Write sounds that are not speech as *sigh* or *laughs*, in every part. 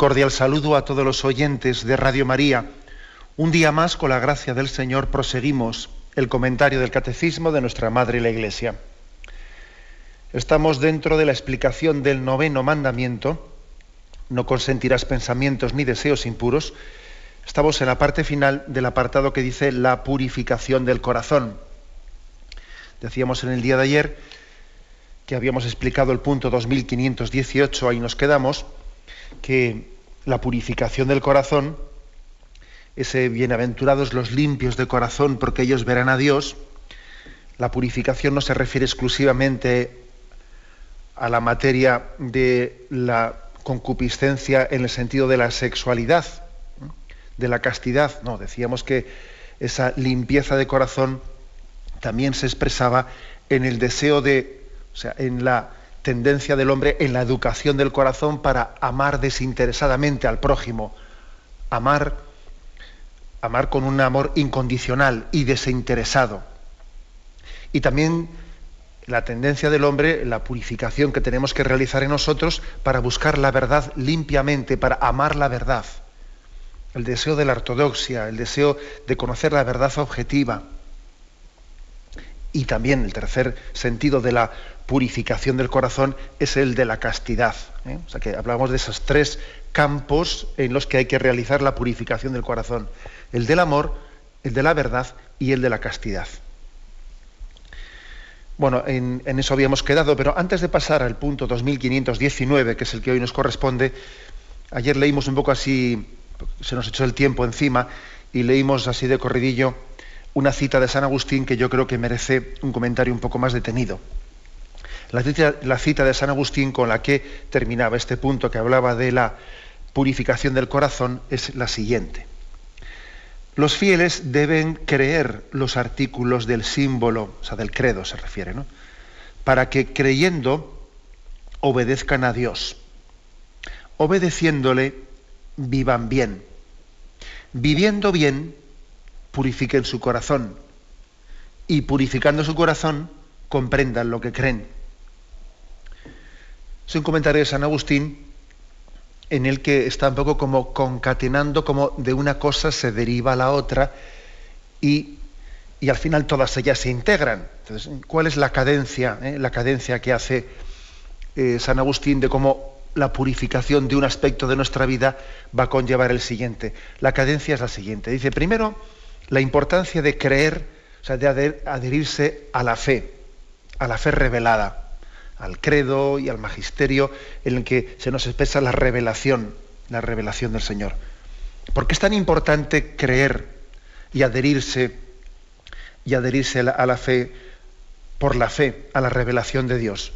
Cordial saludo a todos los oyentes de Radio María. Un día más, con la gracia del Señor, proseguimos el comentario del Catecismo de nuestra Madre la Iglesia. Estamos dentro de la explicación del noveno mandamiento, no consentirás pensamientos ni deseos impuros. Estamos en la parte final del apartado que dice la purificación del corazón. Decíamos en el día de ayer que habíamos explicado el punto 2518, ahí nos quedamos que la purificación del corazón, ese bienaventurados los limpios de corazón porque ellos verán a Dios, la purificación no se refiere exclusivamente a la materia de la concupiscencia en el sentido de la sexualidad, de la castidad. No, decíamos que esa limpieza de corazón también se expresaba en el deseo de, o sea, en la tendencia del hombre en la educación del corazón para amar desinteresadamente al prójimo, amar, amar con un amor incondicional y desinteresado. Y también la tendencia del hombre, la purificación que tenemos que realizar en nosotros para buscar la verdad limpiamente, para amar la verdad. El deseo de la ortodoxia, el deseo de conocer la verdad objetiva. Y también el tercer sentido de la purificación del corazón es el de la castidad. ¿eh? O sea que hablamos de esos tres campos en los que hay que realizar la purificación del corazón. El del amor, el de la verdad y el de la castidad. Bueno, en, en eso habíamos quedado, pero antes de pasar al punto 2519, que es el que hoy nos corresponde, ayer leímos un poco así, se nos echó el tiempo encima, y leímos así de corridillo una cita de San Agustín que yo creo que merece un comentario un poco más detenido. La cita, de San Agustín con la que terminaba este punto que hablaba de la purificación del corazón es la siguiente. Los fieles deben creer los artículos del símbolo, o sea, del credo se refiere, ¿no? Para que creyendo obedezcan a Dios. Obedeciéndole, vivan bien. Viviendo bien, purifiquen su corazón. Y purificando su corazón, comprendan lo que creen. Es un comentario de San Agustín en el que está un poco como concatenando como de una cosa se deriva a la otra y, al final todas ellas se integran. Entonces, ¿cuál es la cadencia, eh? la cadencia que hace eh, San Agustín de cómo la purificación de un aspecto de nuestra vida va a conllevar el siguiente? La cadencia es la siguiente. Dice, primero, la importancia de creer, o sea, de adherirse a la fe, a la fe revelada al credo y al magisterio en el que se nos expresa la revelación, la revelación del Señor. ¿Por qué es tan importante creer y adherirse y adherirse a la, fe por la fe a la revelación de Dios?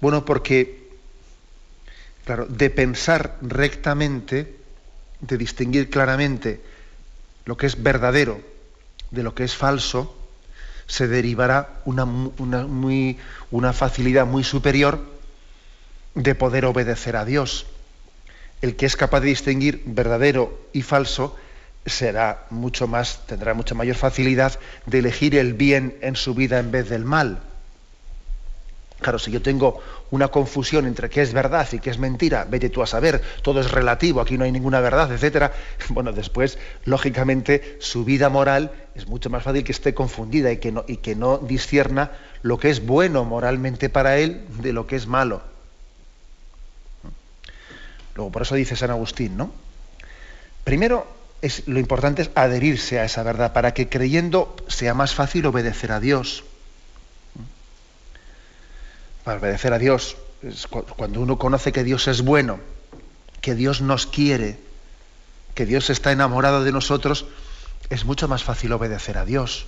Bueno, porque claro, de pensar rectamente, de distinguir claramente lo que es verdadero de lo que es falso, se derivará una, muy, una facilidad muy superior de poder obedecer a Dios. El que es capaz de distinguir verdadero y falso será mucho más, tendrá mucha mayor facilidad de elegir el bien en su vida en vez del mal. Claro, si yo tengo una confusión entre qué es verdad y qué es mentira, vete tú a saber, todo es relativo, aquí no hay ninguna verdad, etcétera. *laughs* Bueno, después, lógicamente, su vida moral es mucho más fácil que esté confundida y que no, y que no discierna lo que es bueno moralmente para él de lo que es malo. Luego, por eso dice San Agustín, ¿no? Primero, es, lo importante es adherirse a esa verdad, para que creyendo sea más fácil obedecer a Dios para obedecer a Dios, cuando uno conoce que Dios es bueno, que Dios nos quiere, que Dios está enamorado de nosotros, es mucho más fácil obedecer a Dios.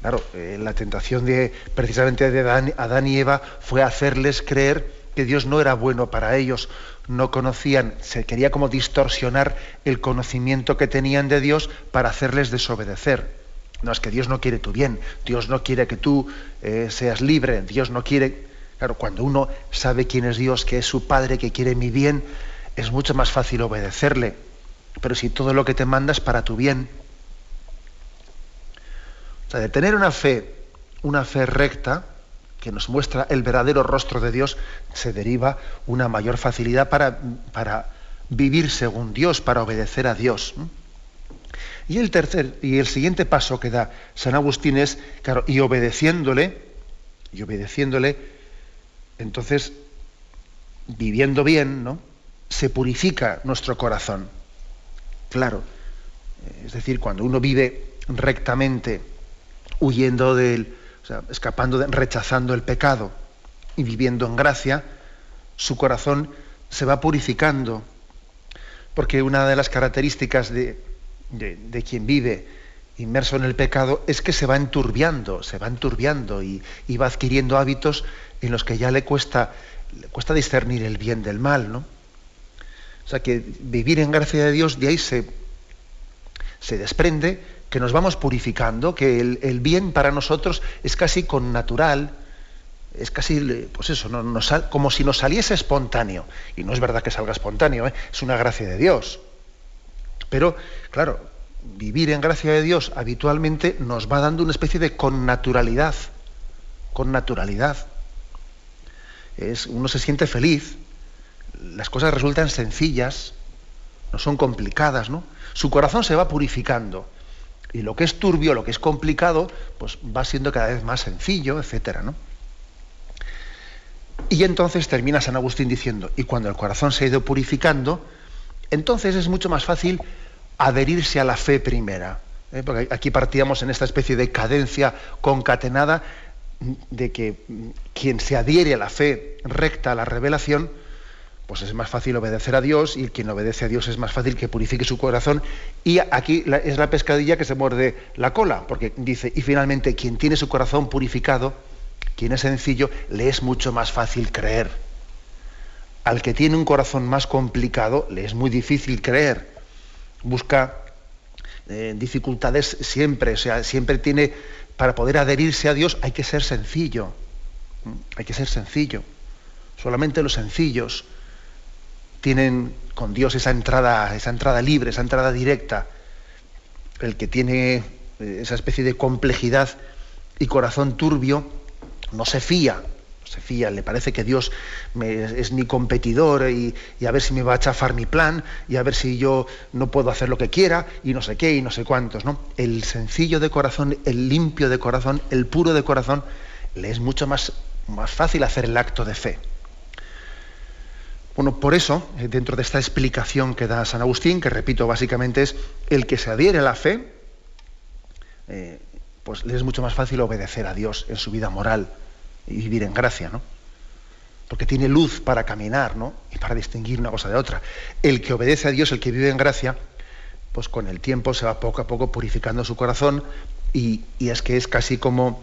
Claro, eh, la tentación de precisamente de Adán, y Eva fue hacerles creer que Dios no era bueno para ellos, no conocían, se quería como distorsionar el conocimiento que tenían de Dios para hacerles desobedecer. No es que Dios no quiere tu bien, Dios no quiere que tú eh, seas libre, Dios no quiere... Claro, cuando uno sabe quién es Dios, que es su Padre, que quiere mi bien, es mucho más fácil obedecerle. Pero si todo lo que te manda es para tu bien. O sea, de tener una fe, una fe recta, que nos muestra el verdadero rostro de Dios, se deriva una mayor facilidad para, para vivir según Dios, para obedecer a Dios. Y el tercer y el siguiente paso que da San Agustín es, claro, y obedeciéndole, y obedeciéndole, entonces viviendo bien, ¿no? Se purifica nuestro corazón. Claro. Es decir, cuando uno vive rectamente, huyendo del, o sea, escapando, rechazando el pecado y viviendo en gracia, su corazón se va purificando. Porque una de las características de, de, quien vive inmerso en el pecado es que se va enturbiando, se va enturbiando y, y, va adquiriendo hábitos en los que ya le cuesta, le cuesta discernir el bien del mal, ¿no? O sea que vivir en gracia de Dios, de ahí se, se desprende que nos vamos purificando, que el, bien para nosotros es casi con natural, es casi, pues eso, no, como si nos saliese espontáneo. Y no es verdad que salga espontáneo, ¿eh? es una gracia de Dios. Pero, claro, vivir en gracia de Dios habitualmente nos va dando una especie de connaturalidad, con naturalidad. Es, uno se siente feliz, las cosas resultan sencillas, no son complicadas, ¿no? Su corazón se va purificando y lo que es turbio, lo que es complicado, pues va siendo cada vez más sencillo, etcétera, ¿no? Y entonces termina San Agustín diciendo, y cuando el corazón se ha ido purificando, entonces es mucho más fácil adherirse a la fe primera. ¿eh? Porque aquí partíamos en esta especie de cadencia concatenada de que quien se adhiere a la fe recta, a la revelación, pues es más fácil obedecer a Dios y quien obedece a Dios es más fácil que purifique su corazón. Y aquí es la pescadilla que se muerde la cola, porque dice, y finalmente quien tiene su corazón purificado, quien es sencillo, le es mucho más fácil creer. Al que tiene un corazón más complicado, le es muy difícil creer. Busca eh, dificultades siempre, o sea, siempre tiene, para poder adherirse a Dios hay que ser sencillo. Hay que ser sencillo. Solamente los sencillos tienen con Dios esa entrada, esa entrada libre, esa entrada directa. El que tiene eh, esa especie de complejidad y corazón turbio no se fía, se fía, le parece que Dios es mi competidor y, a ver si me va a chafar mi plan y a ver si yo no puedo hacer lo que quiera y no sé qué y no sé cuántos. ¿no? El sencillo de corazón, el limpio de corazón, el puro de corazón, le es mucho más, más fácil hacer el acto de fe. Bueno, por eso, eh, dentro de esta explicación que da San Agustín, que repito básicamente es el que se adhiere a la fe, eh, pues le es mucho más fácil obedecer a Dios en su vida moral y vivir en gracia, ¿no? Porque tiene luz para caminar, ¿no? Y para distinguir una cosa de otra. El que obedece a Dios, el que vive en gracia, pues con el tiempo se va poco a poco purificando su corazón y, es que es casi como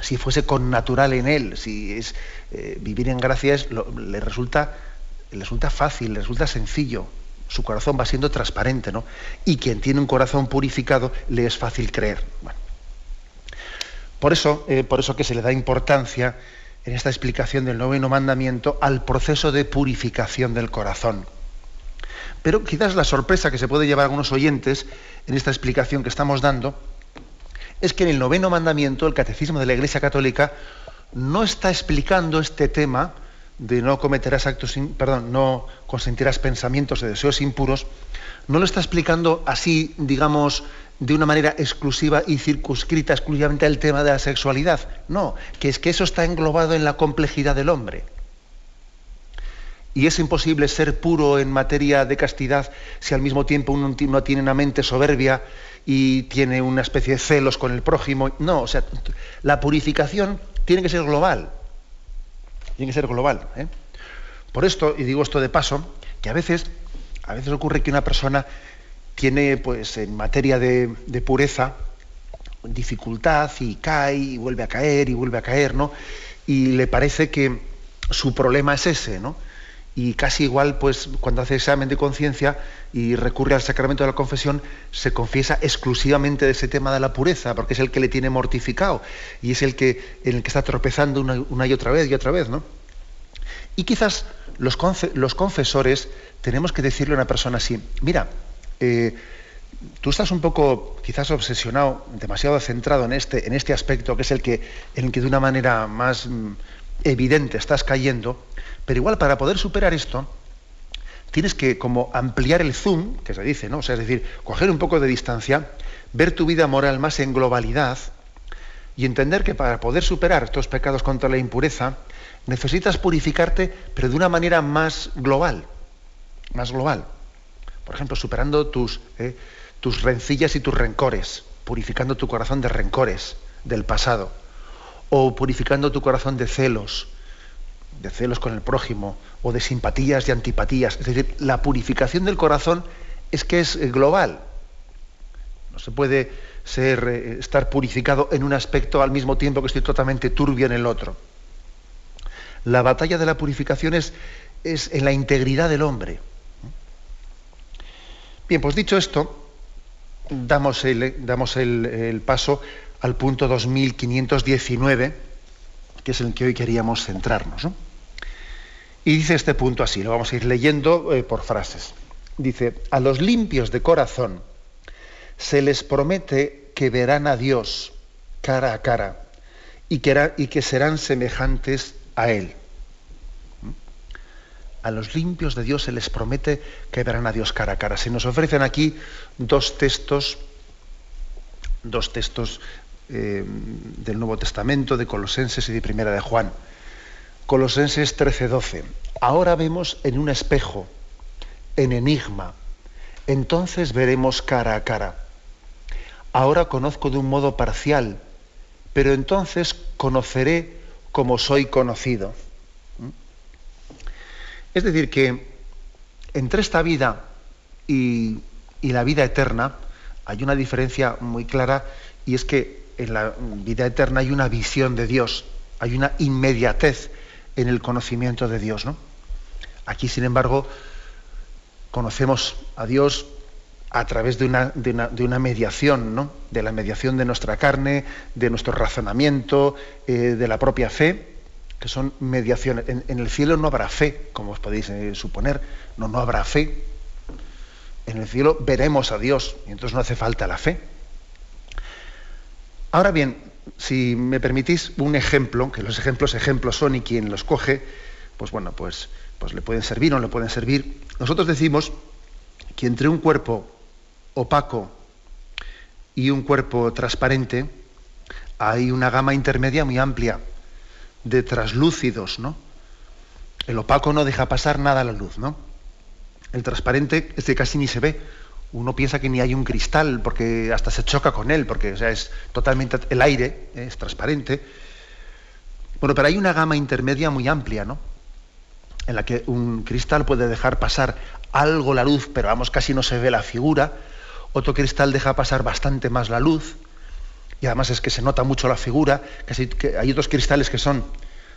si fuese con natural en él, si es eh, vivir en gracia es, le resulta le resulta fácil, le resulta sencillo, su corazón va siendo transparente, ¿no? Y quien tiene un corazón purificado le es fácil creer. Por eso, eh, por eso que se le da importancia en esta explicación del noveno mandamiento al proceso de purificación del corazón. Pero quizás la sorpresa que se puede llevar a algunos oyentes en esta explicación que estamos dando es que en el noveno mandamiento, el catecismo de la Iglesia Católica, no está explicando este tema de no cometerás actos, perdón, no consentirás pensamientos de deseos impuros, no lo está explicando así, digamos, de una manera exclusiva y circunscrita exclusivamente al tema de la sexualidad. No, que es que eso está englobado en la complejidad del hombre. Y es imposible ser puro en materia de castidad si al mismo tiempo uno no tiene una mente soberbia y tiene una especie de celos con el prójimo. No, o sea, la purificación tiene que ser global tiene que ser global. ¿eh? Por esto, y digo esto de paso, que a veces, a veces ocurre que una persona tiene, pues, en materia de, pureza, dificultad y cae y vuelve a caer y vuelve a caer, ¿no? Y le parece que su problema es ese, ¿no? Y casi igual, pues cuando hace examen de conciencia y recurre al sacramento de la confesión, se confiesa exclusivamente de ese tema de la pureza, porque es el que le tiene mortificado y es el que, en el que está tropezando una, y otra vez y otra vez, ¿no? Y quizás los, confesores tenemos que decirle a una persona así, mira, eh, tú estás un poco quizás obsesionado, demasiado centrado en este, en este aspecto, que es el que, en el que de una manera más mm, evidente estás cayendo, pero igual para poder superar esto, tienes que como ampliar el zoom, que se dice, ¿no? O sea, es decir, coger un poco de distancia, ver tu vida moral más en globalidad y entender que para poder superar estos pecados contra la impureza, necesitas purificarte, pero de una manera más global, más global. Por ejemplo, superando tus, eh, tus rencillas y tus rencores, purificando tu corazón de rencores del pasado, o purificando tu corazón de celos, de celos con el prójimo, o de simpatías y antipatías. Es decir, la purificación del corazón es que es eh, global. No se puede ser, eh, estar purificado en un aspecto al mismo tiempo que estoy totalmente turbio en el otro. La batalla de la purificación es, en la integridad del hombre. Bien, pues dicho esto, damos el, paso al punto 2519, que es el que hoy queríamos centrarnos. Y dice este punto así, lo vamos a ir leyendo eh, por frases. Dice, a los limpios de corazón se les promete que verán a Dios cara a cara y que, y que serán semejantes a Él a los limpios de Dios se les promete que verán a Dios cara a cara. Se nos ofrecen aquí dos textos, dos textos eh, del Nuevo Testamento, de Colosenses y de Primera de Juan. Colosenses 13:12. Ahora vemos en un espejo, en enigma. Entonces veremos cara a cara. Ahora conozco de un modo parcial, pero entonces conoceré como soy conocido. Es decir, que entre esta vida y, la vida eterna hay una diferencia muy clara y es que en la vida eterna hay una visión de Dios, hay una inmediatez en el conocimiento de Dios. ¿no? Aquí, sin embargo, conocemos a Dios a través de una, de una, mediación, ¿no? de la mediación de nuestra carne, de nuestro razonamiento, eh, de la propia fe, que son mediaciones. En, el cielo no habrá fe, como os podéis eh, suponer, no, no habrá fe. En el cielo veremos a Dios y entonces no hace falta la fe. Ahora bien, si me permitís un ejemplo, que los ejemplos ejemplos son y quien los coge, pues bueno, pues, pues le pueden servir o no le pueden servir. Nosotros decimos que entre un cuerpo opaco y un cuerpo transparente hay una gama intermedia muy amplia de traslúcidos, ¿no? El opaco no deja pasar nada a la luz, ¿no? El transparente es que casi ni se ve. Uno piensa que ni hay un cristal porque hasta se choca con él, porque sea, es totalmente el aire, es transparente. Bueno, pero hay una gama intermedia muy amplia, ¿no? En la que un cristal puede dejar pasar algo la luz, pero vamos, casi no se ve la figura. Otro cristal deja pasar bastante más la luz y además es que se nota mucho la figura, que hay otros cristales que son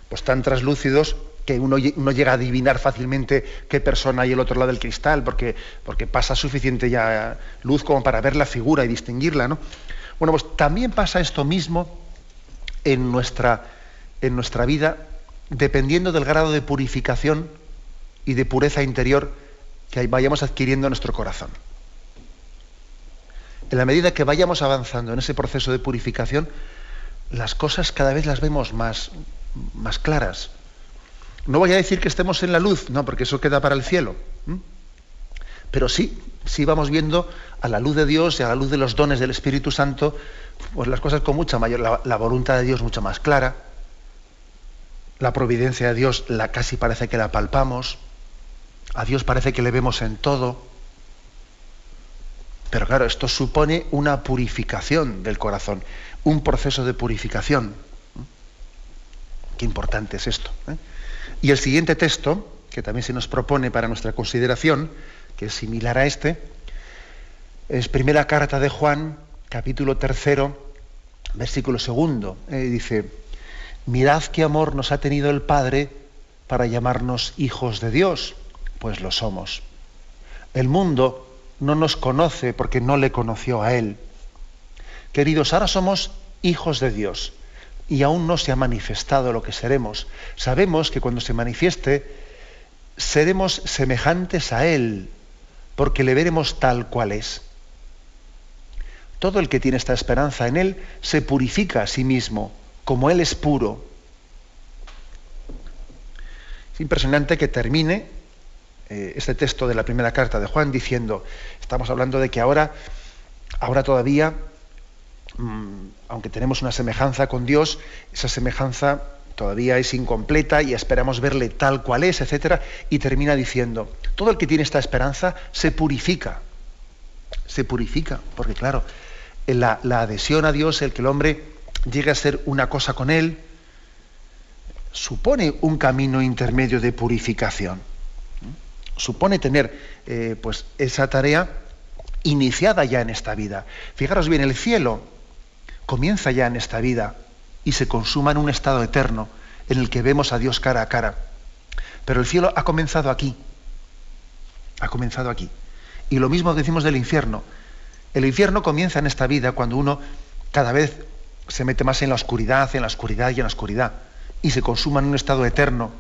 pues tan translúcidos que uno, llega a adivinar fácilmente qué persona hay el otro lado del cristal, porque, porque pasa suficiente ya luz como para ver la figura y distinguirla, ¿no? Bueno, pues también pasa esto mismo en nuestra, en nuestra vida, dependiendo del grado de purificación y de pureza interior que vayamos adquiriendo en nuestro corazón en la medida que vayamos avanzando en ese proceso de purificación, las cosas cada vez las vemos más, más claras. No voy a decir que estemos en la luz, no, porque eso queda para el cielo. Pero sí, sí vamos viendo a la luz de Dios y a la luz de los dones del Espíritu Santo, pues las cosas con mucha mayor, la, voluntad de Dios mucho más clara, la providencia de Dios la casi parece que la palpamos, a Dios parece que le vemos en todo. Pero claro, esto supone una purificación del corazón, un proceso de purificación. Qué importante es esto. ¿eh? Y el siguiente texto, que también se nos propone para nuestra consideración, que es similar a este, es primera carta de Juan, capítulo tercero, versículo segundo. Eh, dice, mirad qué amor nos ha tenido el Padre para llamarnos hijos de Dios? Pues lo somos. El mundo no nos conoce porque no le conoció a Él. Queridos, ahora somos hijos de Dios y aún no se ha manifestado lo que seremos. Sabemos que cuando se manifieste seremos semejantes a Él porque le veremos tal cual es. Todo el que tiene esta esperanza en Él se purifica a sí mismo, como Él es puro. Es impresionante que termine eh, este texto de la primera carta de Juan diciendo, estamos hablando de que ahora, ahora todavía, mm, aunque tenemos una semejanza con Dios, esa semejanza todavía es incompleta y esperamos verle tal cual es, etc. Y termina diciendo, todo el que tiene esta esperanza se purifica, se purifica, porque claro, la, la adhesión a Dios, el que el hombre llegue a ser una cosa con Él, supone un camino intermedio de purificación. Supone tener eh, pues esa tarea iniciada ya en esta vida. Fijaros bien, el cielo comienza ya en esta vida y se consuma en un estado eterno en el que vemos a Dios cara a cara. Pero el cielo ha comenzado aquí. Ha comenzado aquí. Y lo mismo decimos del infierno. El infierno comienza en esta vida cuando uno cada vez se mete más en la oscuridad, en la oscuridad y en la oscuridad, y se consuma en un estado eterno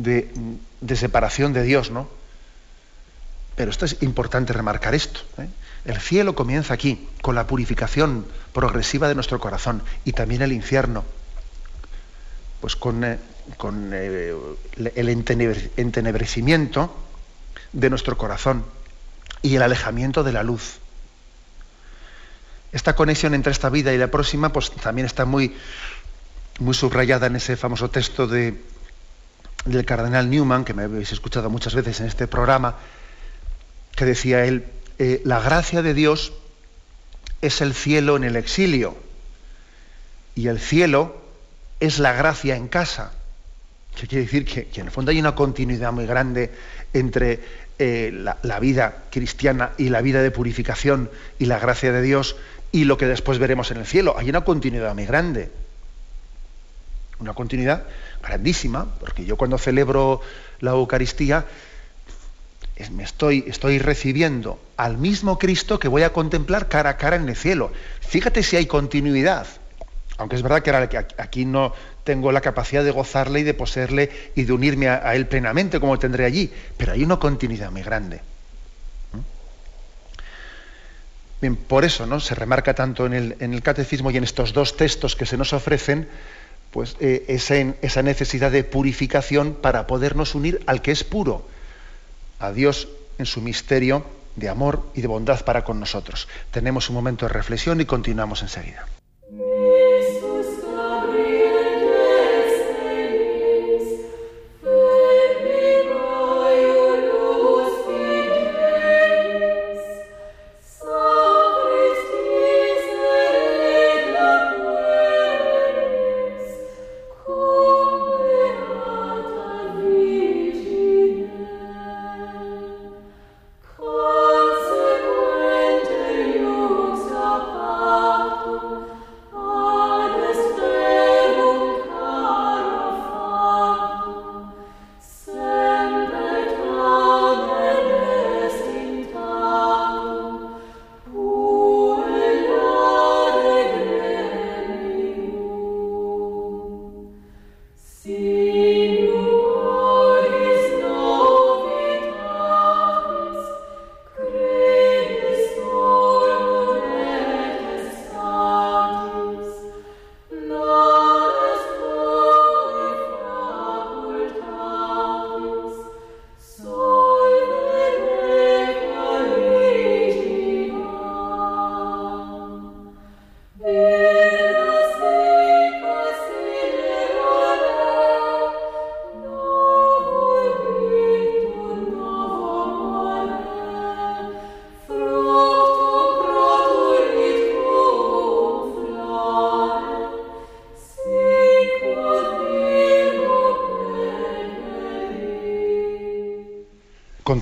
de, separación de Dios, ¿no? Pero esto es importante remarcar esto. ¿eh? El cielo comienza aquí, con la purificación progresiva de nuestro corazón, y también el infierno, pues con, eh, con eh, el entenebrecimiento de nuestro corazón y el alejamiento de la luz. Esta conexión entre esta vida y la próxima, pues también está muy, muy subrayada en ese famoso texto de, del cardenal Newman, que me habéis escuchado muchas veces en este programa, que decía él, eh, la gracia de Dios es el cielo en el exilio y el cielo es la gracia en casa. ¿Qué quiere decir? Que, en el fondo hay una continuidad muy grande entre eh, la, vida cristiana y la vida de purificación y la gracia de Dios y lo que después veremos en el cielo. Hay una continuidad muy grande. Una continuidad grandísima, porque yo cuando celebro la Eucaristía me estoy, recibiendo al mismo Cristo que voy a contemplar cara a cara en el cielo. Fíjate si hay continuidad. Aunque es verdad que aquí no tengo la capacidad de gozarle y de poseerle y de unirme a, él plenamente como tendré allí, pero hay una continuidad muy grande. ¿Mm? Bien, por eso ¿no? se remarca tanto en el, catecismo y en estos dos textos que se nos ofrecen pues, eh, esa, necesidad de purificación para podernos unir al que es puro, a Dios en su misterio de amor y de bondad para con nosotros. Tenemos un momento de reflexión y continuamos enseguida.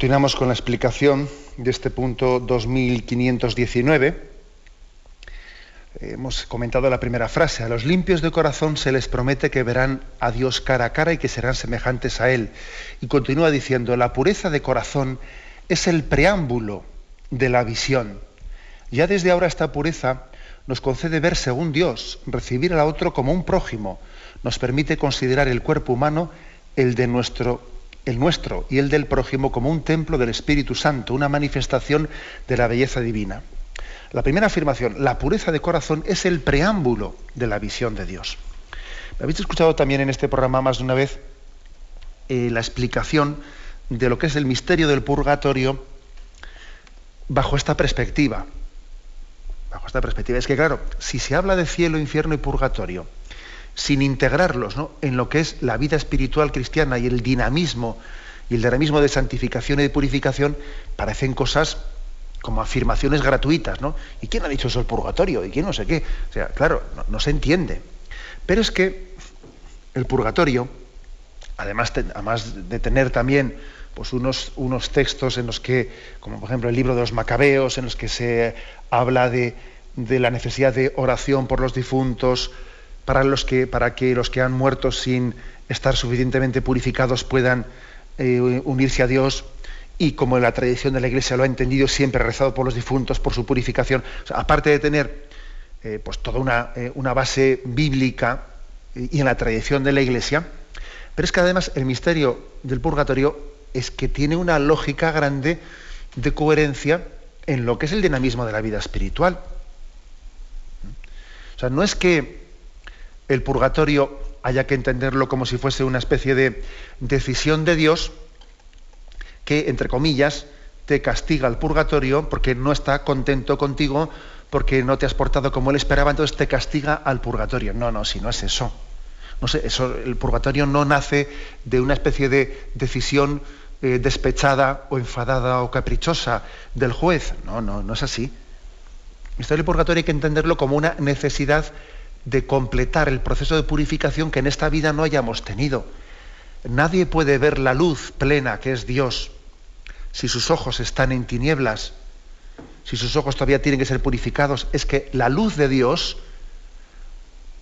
Continuamos con la explicación de este punto 2519. hemos comentado la primera frase, a los limpios de corazón se les promete que verán a Dios cara a cara y que serán semejantes a Él. Y continúa diciendo, la pureza de corazón es el preámbulo de la visión. Ya desde ahora esta pureza nos concede ver según Dios, recibir al otro como un prójimo, nos permite considerar el cuerpo humano el de nuestro el nuestro y el del prójimo como un templo del Espíritu Santo, una manifestación de la belleza divina. La primera afirmación, la pureza de corazón, es el preámbulo de la visión de Dios. Me habéis escuchado también en este programa más de una vez eh, la explicación de lo que es el misterio del purgatorio bajo esta perspectiva. Bajo esta perspectiva. Es que, claro, si se habla de cielo, infierno y purgatorio, sin integrarlos en lo que es la vida espiritual cristiana y el dinamismo y el dinamismo de santificación y de purificación, parecen cosas como afirmaciones gratuitas, ¿no? ¿Y quién ha dicho eso el purgatorio? ¿Y quién no sé qué? O sea, claro, no, se entiende. Pero es que el purgatorio, además, además de tener también pues unos, unos textos en los que, como por ejemplo el libro de los macabeos, en los que se habla de, la necesidad de oración por los difuntos, para, los que, para que los que han muerto sin estar suficientemente purificados puedan eh, unirse a Dios, y como la tradición de la Iglesia lo ha entendido, siempre rezado por los difuntos, por su purificación. aparte de tener eh, pues toda una, eh, una, base bíblica y en la tradición de la Iglesia, pero es que además el misterio del purgatorio es que tiene una lógica grande de coherencia en lo que es el dinamismo de la vida espiritual. O sea, no es que el purgatorio haya que entenderlo como si fuese una especie de decisión de Dios, que, entre comillas, te castiga el purgatorio porque no está contento contigo, porque no te has portado como él esperaba, entonces te castiga al purgatorio. No, no, si no es eso. No sé, eso, el purgatorio no nace de una especie de decisión eh, despechada o enfadada o caprichosa del juez. No, no, no es así. Esto del purgatorio hay que entenderlo como una necesidad de completar el proceso de purificación que en esta vida no hayamos tenido. Nadie puede ver la luz plena que es Dios si sus ojos están en tinieblas, si sus ojos todavía tienen que ser purificados, es que la luz de Dios,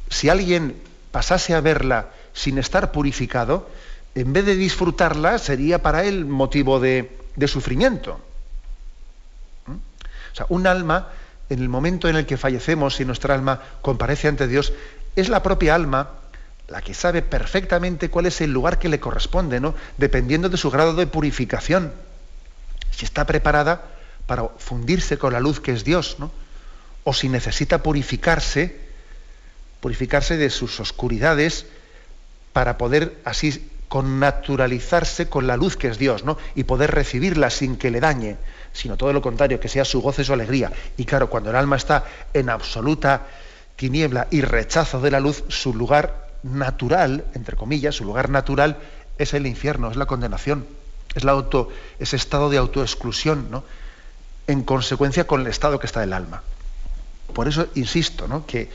si alguien pasase a verla sin estar purificado, en vez de disfrutarla, sería para él motivo de, sufrimiento. ¿Mm? O sea, un alma, en el momento en el que fallecemos y nuestra alma comparece ante Dios, es la propia alma la que sabe perfectamente cuál es el lugar que le corresponde, ¿no? dependiendo de su grado de purificación si está preparada para fundirse con la luz que es Dios, ¿no? o si necesita purificarse, purificarse de sus oscuridades para poder así connaturalizarse con la luz que es Dios, ¿no? Y poder recibirla sin que le dañe, sino todo lo contrario, que sea su goce, su alegría. Y claro, cuando el alma está en absoluta tiniebla y rechazo de la luz, su lugar natural, entre comillas, su lugar natural es el infierno, es la condenación es la auto, ese estado de autoexclusión, ¿no? en consecuencia con el estado que está el alma. Por eso insisto, ¿no? que,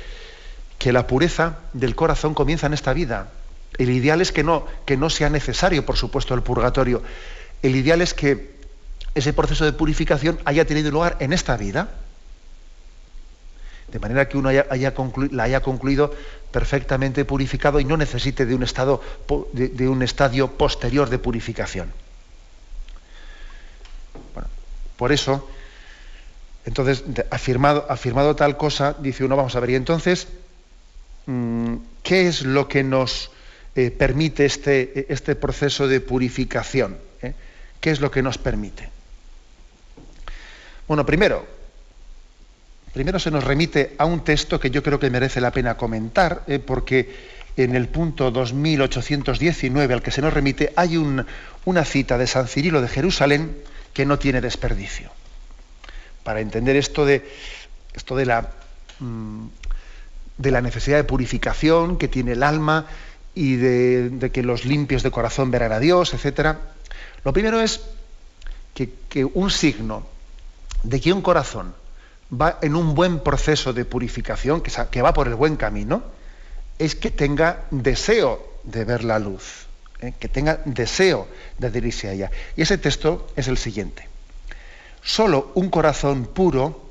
que la pureza del corazón comienza en esta vida. El ideal es que no, que no sea necesario, por supuesto, el purgatorio. El ideal es que ese proceso de purificación haya tenido lugar en esta vida, de manera que uno haya, la haya concluido perfectamente purificado y no necesite de un, estado, de un estadio posterior de purificación. Por eso, entonces, afirmado, afirmado tal cosa, dice uno, vamos a ver, y entonces, mm, ¿qué es lo que nos eh, permite este, este, proceso de purificación? Eh? ¿Qué es lo que nos permite? Bueno, primero, primero se nos remite a un texto que yo creo que merece la pena comentar, eh, porque en el punto 2819 al que se nos remite hay una cita de San Cirilo de Jerusalén, que no tiene desperdicio. Para entender esto de, esto de, la, mm, de la necesidad de purificación que tiene el alma y de, que los limpios de corazón verán a Dios, etc. Lo primero es que, un signo de que un corazón va en un buen proceso de purificación, que, va por el buen camino, es que tenga deseo de ver la luz. ¿eh? que tenga deseo de adherirse a ella. Y ese texto es el siguiente. Solo un corazón puro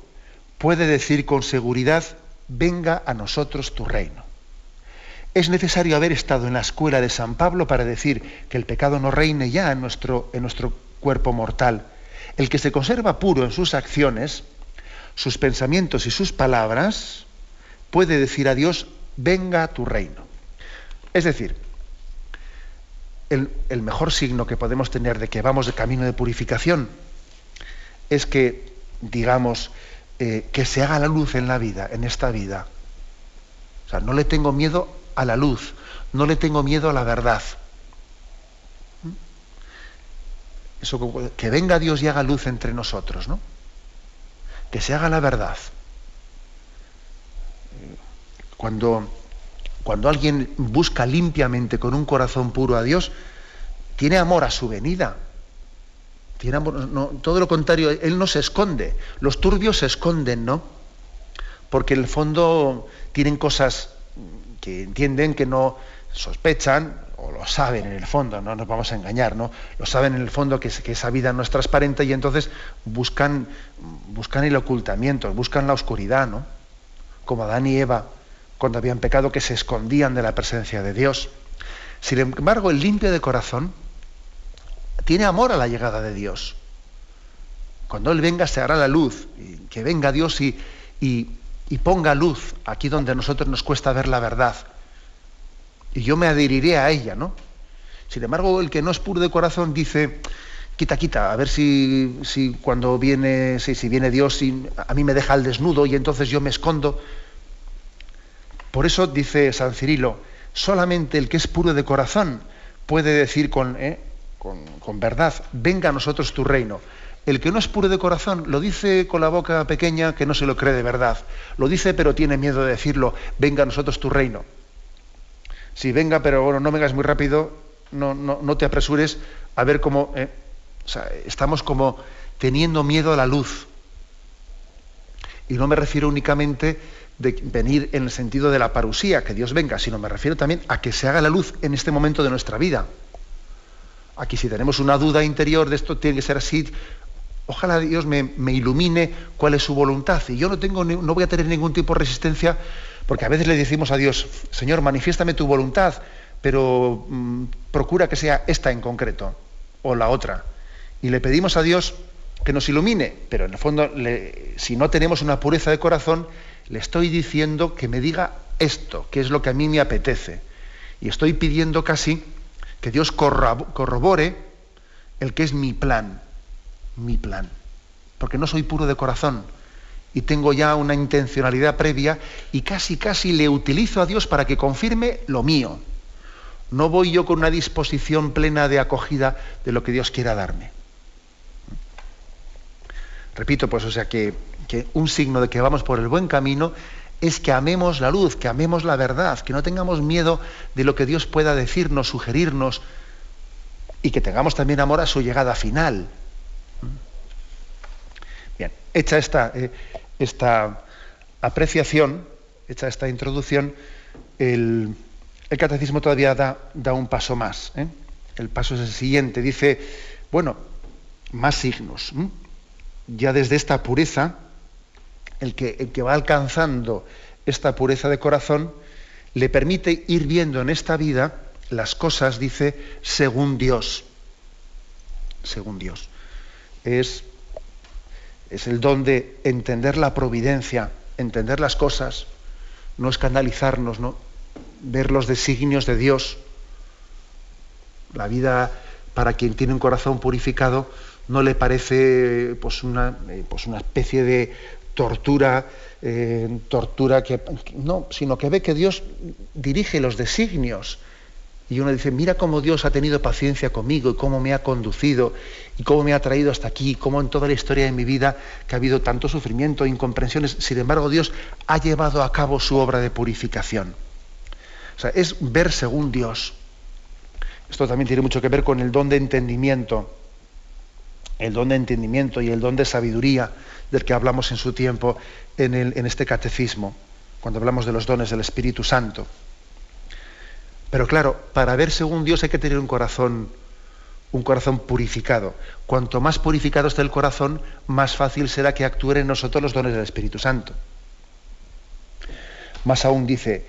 puede decir con seguridad, venga a nosotros tu reino. Es necesario haber estado en la escuela de San Pablo para decir que el pecado no reine ya en nuestro, en nuestro cuerpo mortal. El que se conserva puro en sus acciones, sus pensamientos y sus palabras, puede decir a Dios, venga a tu reino. Es decir, el, mejor signo que podemos tener de que vamos de camino de purificación es que, digamos, eh, que se haga la luz en la vida, en esta vida. O sea, no le tengo miedo a la luz, no le tengo miedo a la verdad. Eso, que venga Dios y haga luz entre nosotros, ¿no? Que se haga la verdad. Cuando, cuando alguien busca limpiamente con un corazón puro a Dios, tiene amor a su venida. Tiene amor, todo lo contrario, Él no se esconde. Los turbios se esconden, ¿no? Porque en el fondo tienen cosas que entienden que no sospechan, o lo saben en el fondo, no nos vamos a engañar, ¿no? Lo saben en el fondo que, que esa vida no es transparente y entonces buscan, buscan el ocultamiento, buscan la oscuridad, ¿no? Como Adán y Eva cuando habían pecado que se escondían de la presencia de Dios. Sin embargo, el limpio de corazón tiene amor a la llegada de Dios. Cuando Él venga se hará la luz, que venga Dios y, y, ponga luz aquí donde a nosotros nos cuesta ver la verdad. Y yo me adheriré a ella, ¿no? Sin embargo, el que no es puro de corazón dice, quita, quita, a ver si, si cuando viene, si, si viene Dios y a mí me deja al desnudo y entonces yo me escondo. Por eso dice San Cirilo, solamente el que es puro de corazón puede decir eh, con, con, verdad, venga a nosotros tu reino. El que no es puro de corazón lo dice con la boca pequeña que no se lo cree de verdad. Lo dice pero tiene miedo de decirlo, venga a nosotros tu reino. Si venga, pero bueno, no vengas muy rápido, no, no, te apresures a ver cómo... Eh, estamos como teniendo miedo a la luz. Y no me refiero únicamente de venir en el sentido de la parusía, que Dios venga, sino me refiero también a que se haga la luz en este momento de nuestra vida. Aquí si tenemos una duda interior de esto tiene que ser así, ojalá Dios me, ilumine cuál es su voluntad. Y yo no, tengo, no voy a tener ningún tipo de resistencia, porque a veces le decimos a Dios, Señor, manifiéstame tu voluntad, pero mm, procura que sea esta en concreto, o la otra. Y le pedimos a Dios que nos ilumine, pero en el fondo, si no tenemos una pureza de corazón, le estoy diciendo que me diga esto, que es lo que a mí me apetece. Y estoy pidiendo casi que Dios corrobore el que es mi plan, mi plan. Porque no soy puro de corazón y tengo ya una intencionalidad previa y casi, casi le utilizo a Dios para que confirme lo mío. No voy yo con una disposición plena de acogida de lo que Dios quiera darme. Repito, pues, o sea que que un signo de que vamos por el buen camino es que amemos la luz, que amemos la verdad, que no tengamos miedo de lo que Dios pueda decirnos, sugerirnos, y que tengamos también amor a su llegada final. Bien, hecha esta, eh, esta apreciación, hecha esta introducción, el, catecismo todavía da, da, un paso más. ¿eh? El paso es el siguiente, dice, bueno, más signos. Ya desde esta pureza, el que, que va alcanzando esta pureza de corazón, le permite ir viendo en esta vida las cosas, dice, según Dios. Según Dios. Es, es el don de entender la providencia, entender las cosas, no escandalizarnos, ¿no? ver los designios de Dios. La vida para quien tiene un corazón purificado no le parece pues, una, eh, pues una especie de, tortura, eh, tortura que no, sino que ve que Dios dirige los designios. Y uno dice, mira cómo Dios ha tenido paciencia conmigo y cómo me ha conducido y cómo me ha traído hasta aquí, cómo en toda la historia de mi vida que ha habido tanto sufrimiento, incomprensiones, sin embargo Dios ha llevado a cabo su obra de purificación. O sea, es ver según Dios. Esto también tiene mucho que ver con el don de entendimiento, el don de entendimiento y el don de sabiduría del que hablamos en su tiempo en este catecismo, cuando hablamos de los dones del Espíritu Santo. Pero claro, para ver según Dios hay que tener un corazón, un corazón purificado. Cuanto más purificado esté el corazón, más fácil será que actúen en nosotros los dones del Espíritu Santo. Más aún dice,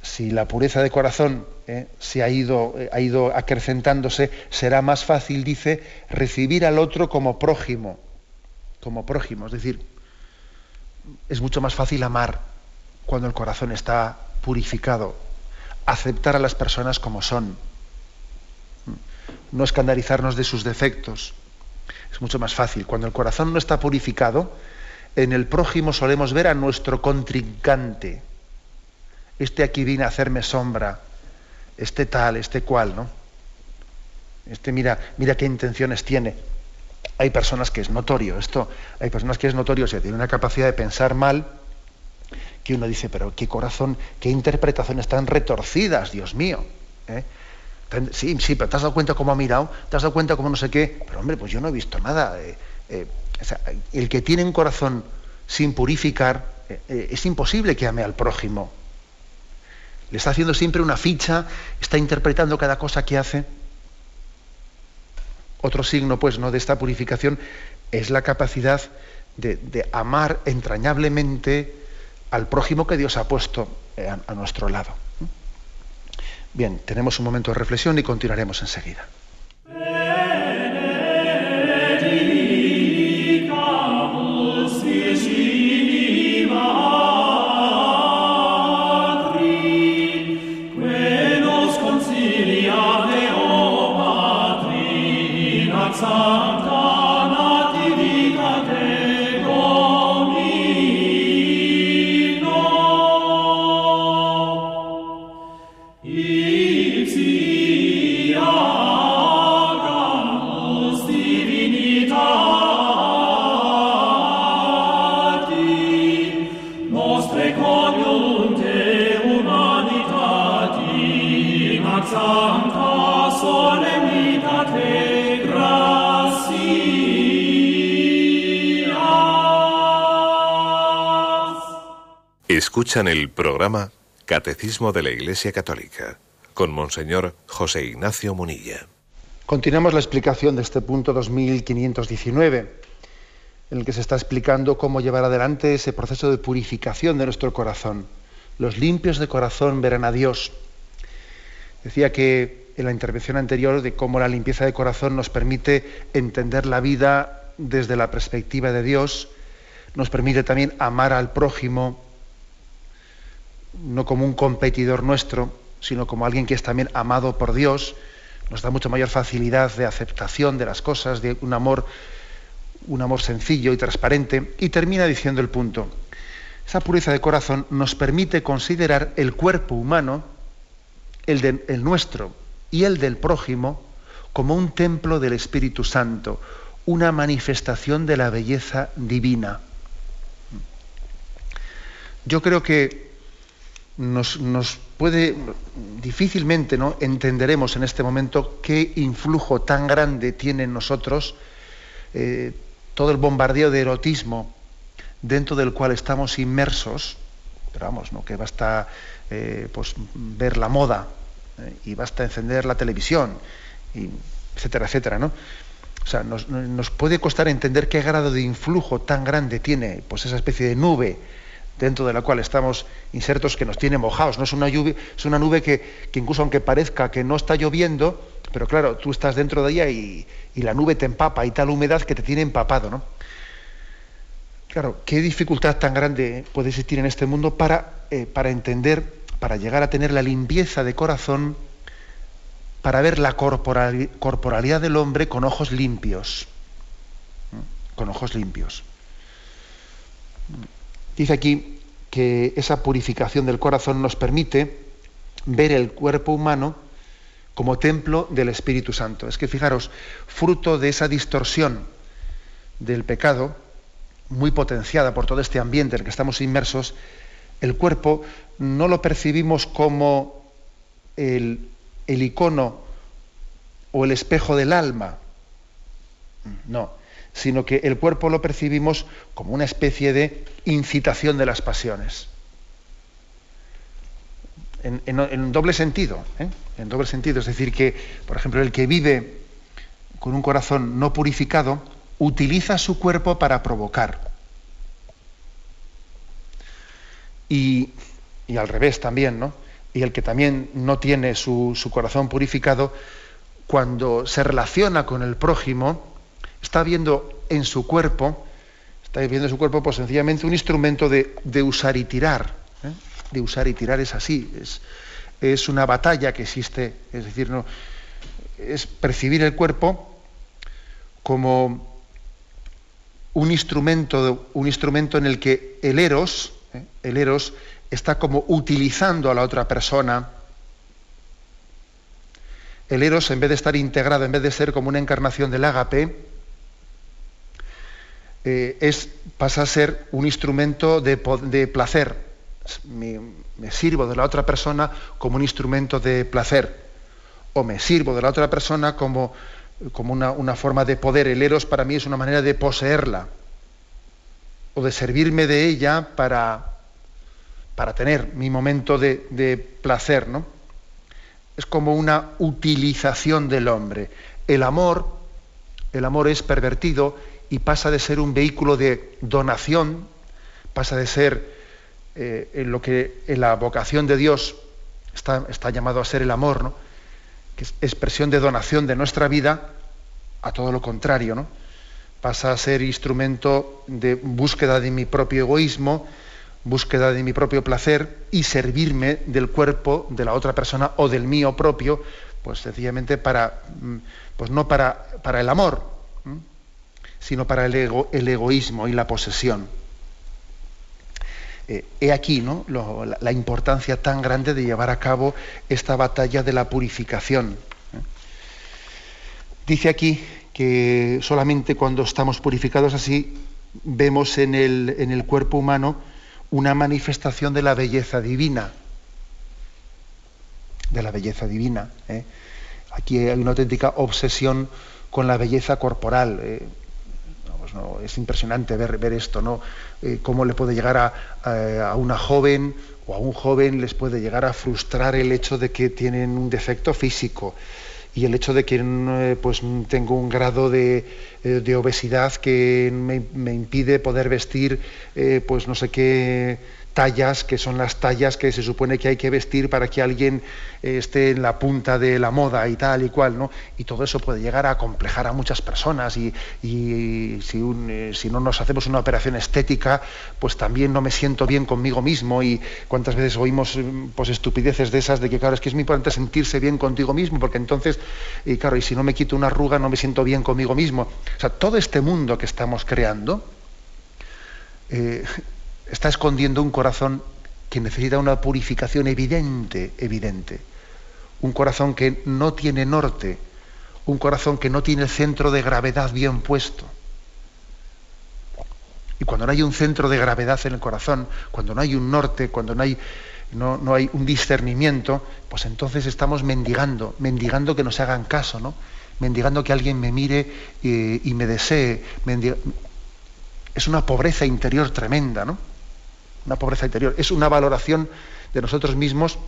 si la pureza de corazón eh, se ha ido, eh, ha ido acrecentándose, será más fácil, dice, recibir al otro como prójimo, como prójimo. Es decir, es mucho más fácil amar cuando el corazón está purificado, aceptar a las personas como son, no escandalizarnos de sus defectos. Es mucho más fácil. Cuando el corazón no está purificado, en el prójimo solemos ver a nuestro contrincante. Este aquí viene a hacerme sombra, este tal, este cual, ¿no? Este mira, mira qué intenciones tiene. Hay personas que es notorio esto, hay personas que es notorio, o sea, tiene una capacidad de pensar mal, que uno dice, pero qué corazón, qué interpretaciones tan retorcidas, Dios mío. ¿eh? Sí, sí, pero te has dado cuenta cómo ha mirado, te has dado cuenta cómo no sé qué, pero hombre, pues yo no he visto nada. Eh, eh, el que tiene un corazón sin purificar, es imposible que ame al prójimo. Le está haciendo siempre una ficha, está interpretando cada cosa que hace. Otro signo, pues, ¿no? de esta purificación es la capacidad de amar entrañablemente, al prójimo que Dios ha puesto eh, a, nuestro lado. Bien, tenemos un momento de reflexión y continuaremos enseguida. Escuchan el programa Catecismo de la Iglesia Católica con Monseñor José Ignacio Munilla. Continuamos la explicación de este punto 2519, en el que se está explicando cómo llevar adelante ese proceso de purificación de nuestro corazón. Los limpios de corazón verán a Dios. Decía que en la intervención anterior de cómo la limpieza de corazón nos permite entender la vida desde la perspectiva de Dios, nos permite también amar al prójimo no como un competidor nuestro, sino como alguien que es también amado por Dios, nos da mucha mayor facilidad de aceptación de las cosas, de un amor, un amor sencillo y transparente. Y termina diciendo el punto. Esa pureza de corazón nos permite considerar el cuerpo humano, el, el nuestro y el del prójimo, como un templo del Espíritu Santo, una manifestación de la belleza divina. Yo creo que nos, puede difícilmente ¿no? entenderemos en este momento qué influjo tan grande tiene en nosotros eh, todo el bombardeo de erotismo dentro del cual estamos inmersos, pero vamos, que basta eh, pues, ver la moda eh, y basta encender la televisión, etcétera, etcétera, ¿no? O sea, nos, nos, puede costar entender qué grado de influjo tan grande tiene pues, esa especie de nube dentro de la cual estamos insertos que nos tiene mojados. No es una, lluvia, es una nube que, incluso aunque parezca que no está lloviendo, pero claro, tú estás dentro de ella y, la nube te empapa y tal humedad que te tiene empapado, ¿no? Claro, qué dificultad tan grande puede existir en este mundo para, eh, para entender, para llegar a tener la limpieza de corazón, para ver la corporalidad del hombre con ojos limpios. Con ojos limpios. Dice aquí que esa purificación del corazón nos permite ver el cuerpo humano como templo del Espíritu Santo. Es que fijaros, fruto de esa distorsión del pecado, muy potenciada por todo este ambiente en el que estamos inmersos, el cuerpo no lo percibimos como el, el icono o el espejo del alma. No, sino que el cuerpo lo percibimos como una especie de incitación de las pasiones. En, doble sentido, ¿eh? en doble sentido, es decir, que, por ejemplo, el que vive con un corazón no purificado utiliza su cuerpo para provocar. Y y al revés también, ¿no? Y el que también no tiene su, su corazón purificado, cuando se relaciona con el prójimo, está viendo en su cuerpo, está viendo en su cuerpo, pues sencillamente un instrumento de, de usar y tirar. ¿eh? De usar y tirar es así, es, es una batalla que existe, es decir, no, es percibir el cuerpo como un instrumento, un instrumento en el que el eros, ¿eh? el eros está como utilizando a la otra persona. El eros, en vez de estar integrado, en vez de ser como una encarnación del ágape, eh, es, pasa a ser un instrumento de, de placer. Me, me, sirvo de la otra persona como un instrumento de placer. O me sirvo de la otra persona como, como una, una, forma de poder. El eros para mí es una manera de poseerla. O de servirme de ella para, para tener mi momento de, de placer. ¿no? Es como una utilización del hombre. El amor, el amor es pervertido y pasa de ser un vehículo de donación, pasa de ser eh, en lo que en la vocación de Dios está, llamado a ser el amor, ¿no? que es expresión de donación de nuestra vida, a todo lo contrario, ¿no? pasa a ser instrumento de búsqueda de mi propio egoísmo, búsqueda de mi propio placer y servirme del cuerpo de la otra persona o del mío propio, pues sencillamente para, pues no para, para el amor, sino para el, ego, el egoísmo y la posesión. Eh, he aquí ¿no? La, importancia tan grande de llevar a cabo esta batalla de la purificación. ¿eh? Dice aquí que solamente cuando estamos purificados así vemos en el, en el cuerpo humano una manifestación de la belleza divina. De la belleza divina. ¿eh? Aquí hay una auténtica obsesión con la belleza corporal. ¿Eh? Es impresionante ver, ver esto, ¿no? Eh, cómo le puede llegar a, a, una joven o a un joven les puede llegar a frustrar el hecho de que tienen un defecto físico y el hecho de que eh, pues, tengo un grado de, de obesidad que me, me, impide poder vestir eh, pues no sé qué tallas que son las tallas que se supone que hay que vestir para que alguien eh, esté en la punta de la moda y tal y cual, ¿no? Y todo eso puede llegar a complejar a muchas personas y, eh, si, no nos hacemos una operación estética, pues también no me siento bien conmigo mismo y cuántas veces oímos pues estupideces de esas de que claro, es que es muy importante sentirse bien contigo mismo porque entonces, y claro, y si no me quito una arruga no me siento bien conmigo mismo. O sea, todo este mundo que estamos creando, eh, está escondiendo un corazón que necesita una purificación evidente, evidente. Un corazón que no tiene norte, un corazón que no tiene el centro de gravedad bien puesto. Y cuando no hay un centro de gravedad en el corazón, cuando no hay un norte, cuando no hay, no, no hay un discernimiento, pues entonces estamos mendigando, mendigando que nos hagan caso, ¿no? Mendigando que alguien me mire y, y me desee. Es una pobreza interior tremenda, ¿no? Una pobreza interior, es una valoración de nosotros mismos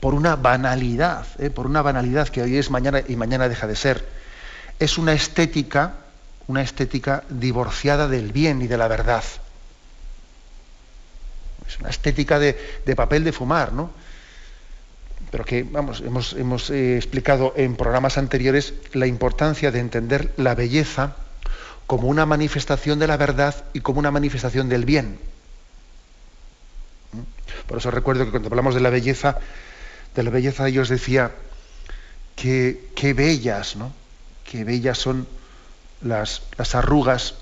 por una banalidad, ¿eh? por una banalidad que hoy es mañana y mañana deja de ser. Es una estética, una estética divorciada del bien y de la verdad. Es una estética de, papel de fumar, ¿no? Pero que, vamos, hemos, hemos eh, explicado en programas anteriores la importancia de entender la belleza como una manifestación de la verdad y como una manifestación del bien. Por eso recuerdo que cuando hablamos de la belleza, de la belleza yo os decía que qué bellas, ¿no? Qué bellas son las, las arrugas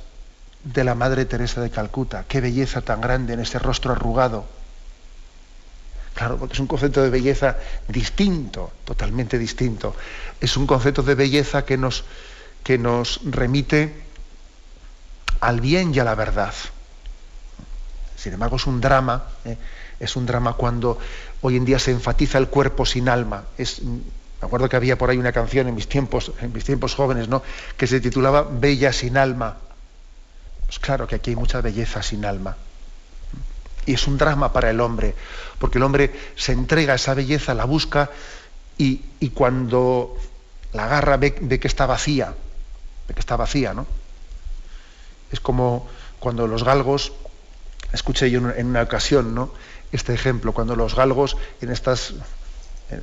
de la Madre Teresa de Calcuta. Qué belleza tan grande en ese rostro arrugado. Claro, porque es un concepto de belleza distinto, totalmente distinto. Es un concepto de belleza que nos, que nos remite al bien y a la verdad. Sin embargo, es un drama, ¿eh? Es un drama cuando hoy en día se enfatiza el cuerpo sin alma. Es, me acuerdo que había por ahí una canción en mis tiempos, en mis tiempos jóvenes, ¿no? que se titulaba Bella sin alma. Pues claro que aquí hay mucha belleza sin alma. Y es un drama para el hombre, porque el hombre se entrega a esa belleza, la busca, y, y cuando la agarra ve, ve, que está vacía, ve que está vacía, ¿no? Es como cuando los galgos escuché yo en una ocasión, ¿no? Este ejemplo, cuando los galgos en estas,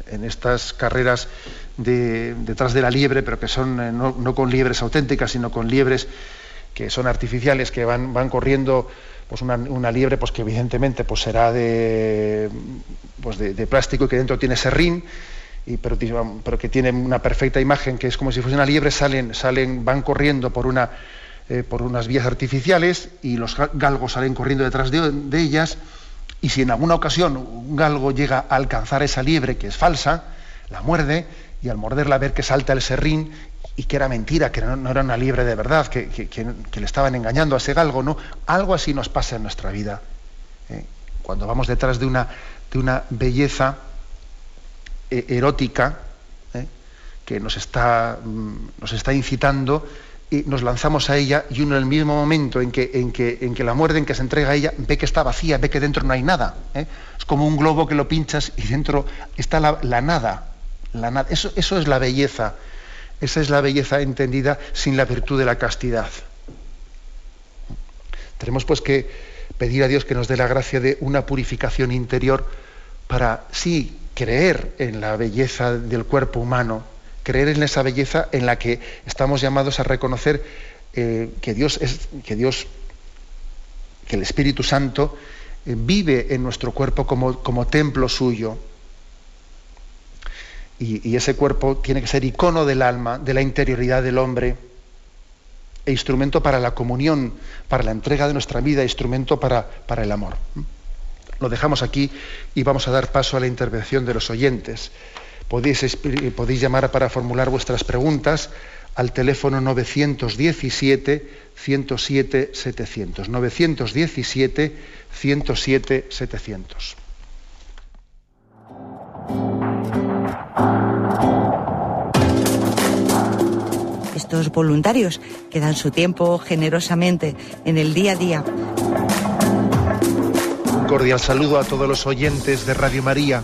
en estas carreras de, detrás de la liebre, pero que son eh, no, con liebres auténticas, sino con liebres que son artificiales, que van, van corriendo pues una, liebre pues que evidentemente pues será de, pues de, plástico y que dentro tiene serrín, y, pero, que tiene una perfecta imagen, que es como si fuese una liebre, salen, salen, van corriendo por una eh, por unas vías artificiales y los galgos salen corriendo detrás de, ellas y si en alguna ocasión un galgo llega a alcanzar esa liebre que es falsa, la muerde y al morderla ver que salta el serrín y que era mentira, que no, era una liebre de verdad, que, le estaban engañando a ese galgo, ¿no? Algo así nos pasa en nuestra vida. ¿eh? Cuando vamos detrás de una, de una belleza eh, erótica que nos está, mm, nos está incitando y nos lanzamos a ella y uno en el mismo momento en que, en que, en que la muerde, en que se entrega a ella, ve que está vacía, ve que dentro no hay nada. ¿eh? Es como un globo que lo pinchas y dentro está la, nada. La nada. Eso, eso es la belleza. Esa es la belleza entendida sin la virtud de la castidad. Tenemos pues que pedir a Dios que nos dé la gracia de una purificación interior para, sí, creer en la belleza del cuerpo humano, creer en esa belleza en la que estamos llamados a reconocer eh, que Dios es, que Dios, que el Espíritu Santo eh, vive en nuestro cuerpo como, como templo suyo. Y, ese cuerpo tiene que ser icono del alma, de la interioridad del hombre, e instrumento para la comunión, para la entrega de nuestra vida, instrumento para, para el amor. Lo dejamos aquí y vamos a dar paso a la intervención de los oyentes. Podéis, podéis llamar para formular vuestras preguntas al teléfono 917 107 700. 917 107 700. Estos voluntarios que dan su tiempo generosamente en el día a día. Un cordial saludo a todos los oyentes de Radio María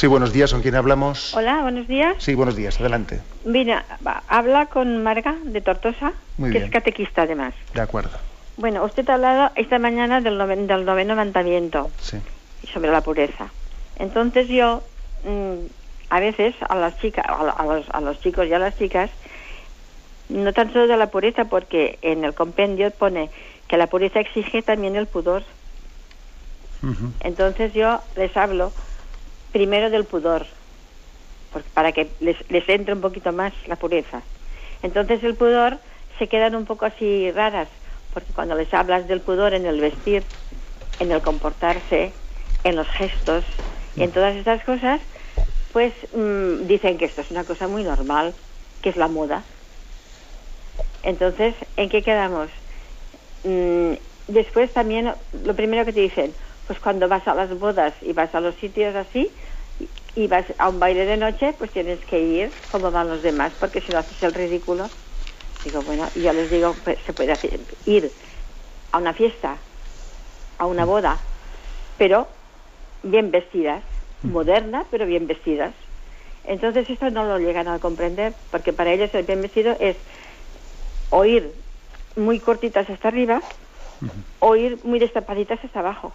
Sí, buenos días, ¿con quién hablamos? Hola, buenos días. Sí, buenos días, adelante. Mira, habla con Marga de Tortosa, que es catequista además. De acuerdo. Bueno, usted ha hablado esta mañana del, del noveno mandamiento sí. sobre la pureza. Entonces yo, mm, a veces a las chicas, a, los, a los chicos y a las chicas, no tan solo de la pureza, porque en el compendio pone que la pureza exige también el pudor. Entonces yo les hablo primero del pudor, para que les, les entre un poquito más la pureza. Entonces el pudor se quedan un poco así raras, porque cuando les hablas del pudor en el vestir, en el comportarse, en los gestos en todas estas cosas, pues mm, dicen que esto es una cosa muy normal, que es la moda. Entonces, ¿en qué quedamos? Mm, después también, lo primero que te dicen, pues cuando vas a las bodas y vas a los sitios así y vas a un baile de noche, pues tienes que ir como van los demás, porque si no haces el ridículo, digo, bueno, y yo les digo, pues, se puede ir a una fiesta, a una boda, pero bien vestidas, mm. moderna, pero bien vestidas. Entonces esto no lo llegan a comprender, porque para ellos el bien vestido es oír muy cortitas hasta arriba, o ir muy destapaditas hasta abajo.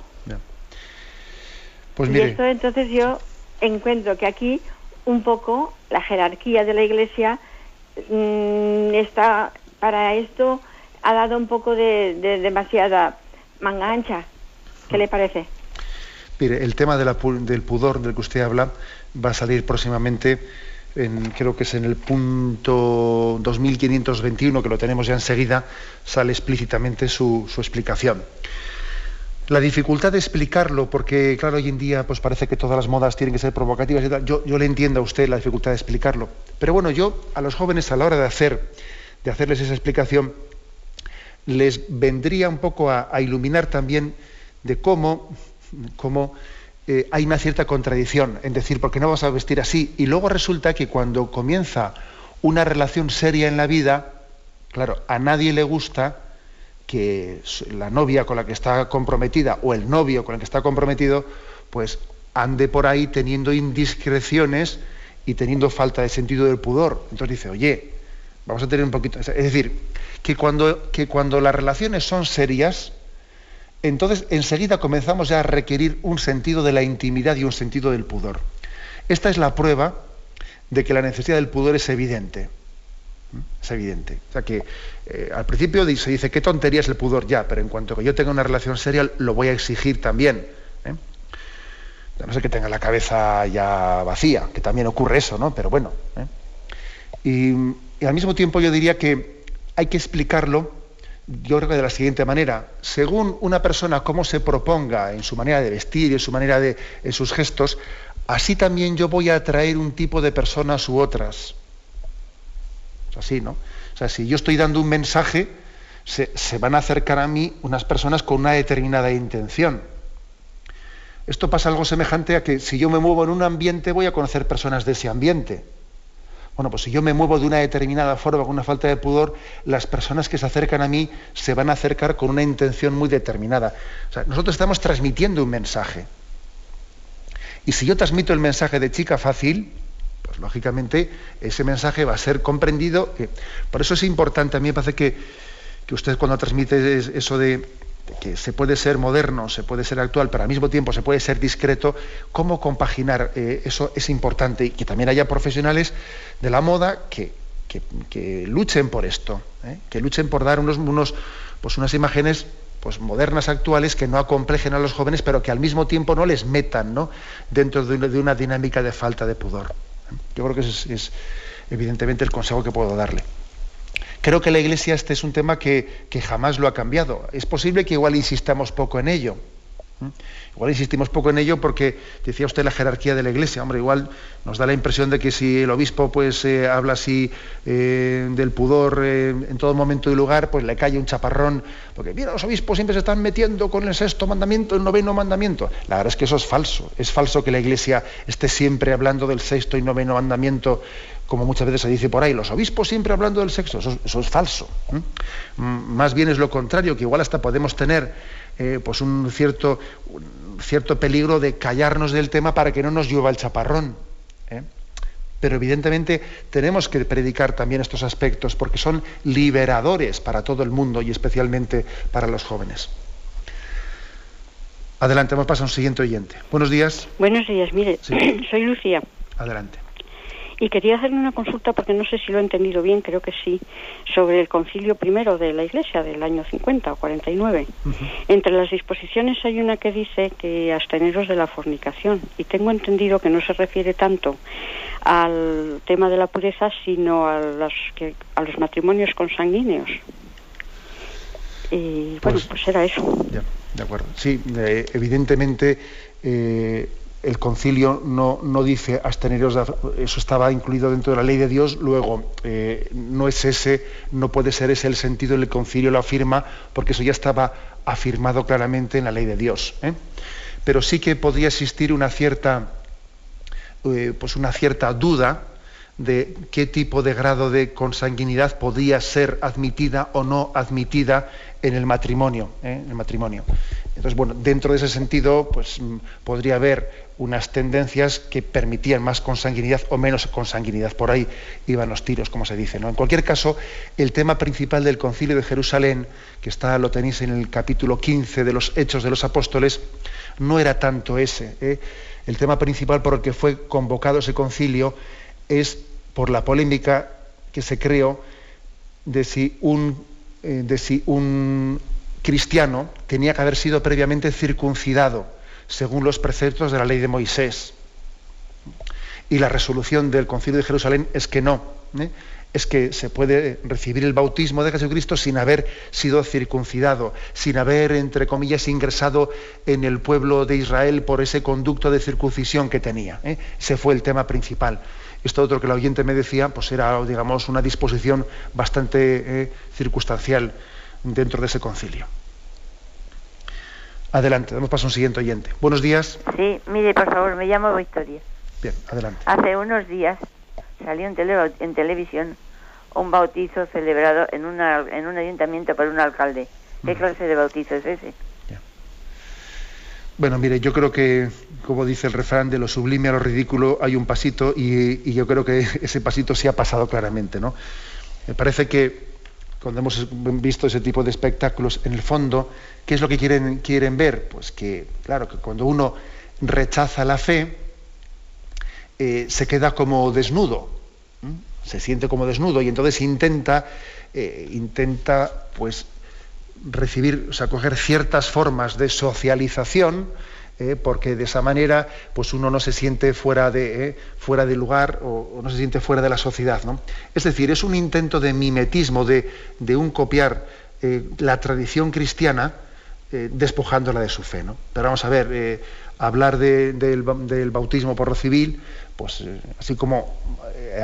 Pues y esto entonces yo encuentro que aquí un poco la jerarquía de la Iglesia mm, está para esto ha dado un poco de, demasiada manga ancha. ¿Qué le parece? Mire, el tema del pudor del que usted habla va a salir próximamente, creo que es en el punto 2521, que lo tenemos ya enseguida, sale explícitamente su, su explicación. La dificultad de explicarlo, porque claro, hoy en día pues parece que todas las modas tienen que ser provocativas. Yo, yo le entiendo a usted la dificultad de explicarlo. Pero bueno, yo a los jóvenes a la hora de hacer, de hacerles esa explicación, les vendría un poco a, iluminar también de cómo, cómo eh, hay una cierta contradicción en decir, ¿por qué no vas a vestir así? Y luego resulta que cuando comienza una relación seria en la vida, claro, a nadie le gusta que la novia con la que está comprometida o el novio con el que está comprometido, pues ande por ahí teniendo indiscreciones y teniendo falta de sentido del pudor. Entonces dice, oye, vamos a tener un poquito... Es decir, que cuando, que cuando las relaciones son serias, entonces enseguida comenzamos ya a requerir un sentido de la intimidad y un sentido del pudor. Esta es la prueba de que la necesidad del pudor es evidente. Es evidente. O sea que eh, al principio se dice, qué tontería es el pudor ya, pero en cuanto que yo tenga una relación seria, lo voy a exigir también. ¿eh? no sé que tenga la cabeza ya vacía, que también ocurre eso, ¿no? Pero bueno. ¿eh? Y, al mismo tiempo yo diría que hay que explicarlo, yo creo que de la siguiente manera. Según una persona cómo se proponga en su manera de vestir, en su manera de, en sus gestos, así también yo voy a atraer un tipo de personas u otras así, ¿no? O sea, si yo estoy dando un mensaje, se, van a acercar a mí unas personas con una determinada intención. Esto pasa algo semejante a que si yo me muevo en un ambiente voy a conocer personas de ese ambiente. Bueno, pues si yo me muevo de una determinada forma, con una falta de pudor, las personas que se acercan a mí se van a acercar con una intención muy determinada. O sea, nosotros estamos transmitiendo un mensaje. Y si yo transmito el mensaje de chica fácil, pues lógicamente ese mensaje va a ser comprendido. por eso es importante, a mí me parece que, usted cuando transmite eso de, que se puede ser moderno, se puede ser actual, pero al mismo tiempo se puede ser discreto, cómo compaginar eh, eso es importante y que también haya profesionales de la moda que, luchen por esto, ¿eh? que luchen por dar unos, unos, pues unas imágenes pues modernas, actuales, que no acomplejen a los jóvenes, pero que al mismo tiempo no les metan ¿no? dentro de una dinámica de falta de pudor. Yo creo que ese es, evidentemente el consejo que puedo darle. Creo que la Iglesia este es un tema que, que jamás lo ha cambiado. Es posible que igual insistamos poco en ello, Igual insistimos poco en ello porque decía usted la jerarquía de la Iglesia. Hombre, igual nos da la impresión de que si el obispo pues eh, habla así eh, del pudor eh, en todo momento y lugar, pues le cae un chaparrón. Porque mira, los obispos siempre se están metiendo con el sexto mandamiento, el noveno mandamiento. La verdad es que eso es falso. Es falso que la Iglesia esté siempre hablando del sexto y noveno mandamiento como muchas veces se dice por ahí, los obispos siempre hablando del sexo, eso, es falso. Más bien es lo contrario, que igual hasta podemos tener eh, pues un cierto, cierto peligro de callarnos del tema para que no nos llueva el chaparrón. ¿eh? Pero evidentemente tenemos que predicar también estos aspectos porque son liberadores para todo el mundo y especialmente para los jóvenes. Adelante, vamos a pasar a un siguiente oyente. Buenos días. Buenos días, mire, *clears throat* soy Lucía. Adelante. Y quería hacerle una consulta, porque no sé si lo he entendido bien, creo que sí, sobre el concilio primero de la Iglesia del año 50 o 49. Entre las disposiciones hay una que dice que absteneros de la fornicación. Y tengo entendido que no se refiere tanto al tema de la pureza, sino a, las que, a los matrimonios consanguíneos. Y bueno, pues, pues era eso. Ya, de acuerdo. Sí, eh, evidentemente. Eh, el concilio no, no dice absteneros, eso estaba incluido dentro de la ley de Dios, luego eh, no es ese, no puede ser ese el sentido del concilio lo afirma, porque eso ya estaba afirmado claramente en la ley de Dios. ¿eh? Pero sí que podría existir una cierta, eh, pues una cierta duda de qué tipo de grado de consanguinidad podía ser admitida o no admitida en el matrimonio. ¿eh? el matrimonio. Entonces, bueno, dentro de ese sentido, pues mm, podría haber unas tendencias que permitían más consanguinidad o menos consanguinidad. Por ahí iban los tiros, como se dice. ¿no? En cualquier caso, el tema principal del Concilio de Jerusalén, que está, lo tenéis en el capítulo 15 de los Hechos de los Apóstoles, no era tanto ese. ¿eh? El tema principal por el que fue convocado ese concilio es por la polémica que se creó de si un, eh, de si un cristiano tenía que haber sido previamente circuncidado según los preceptos de la ley de Moisés. Y la resolución del Concilio de Jerusalén es que no. ¿eh? Es que se puede recibir el bautismo de Jesucristo sin haber sido circuncidado, sin haber, entre comillas, ingresado en el pueblo de Israel por ese conducto de circuncisión que tenía. ¿eh? Ese fue el tema principal. Esto otro que el oyente me decía, pues era, digamos, una disposición bastante eh, circunstancial dentro de ese concilio. Adelante, damos paso a un siguiente oyente. Buenos días. Sí, mire, por favor, me llamo Victoria. Bien, adelante. Hace unos días salió en, en televisión un bautizo celebrado en, una, en un ayuntamiento por un alcalde. ¿Qué clase de bautizo es ese? Bueno, mire, yo creo que, como dice el refrán, de lo sublime a lo ridículo hay un pasito y, y yo creo que *laughs* ese pasito sí ha pasado claramente, ¿no? Me parece que cuando hemos visto ese tipo de espectáculos, en el fondo, ¿qué es lo que quieren, quieren ver? Pues que, claro, que cuando uno rechaza la fe, eh, se queda como desnudo, se siente como desnudo y entonces intenta, eh, intenta pues recibir, o sea, coger ciertas formas de socialización ¿eh? porque de esa manera pues uno no se siente fuera de, ¿eh? fuera de lugar o, no se siente fuera de la sociedad. ¿no? Es decir, es un intento de mimetismo, de, un copiar eh, la tradición cristiana despojándola de su fe. ¿no? Pero vamos a ver, hablar del, bautismo por lo civil, pues así como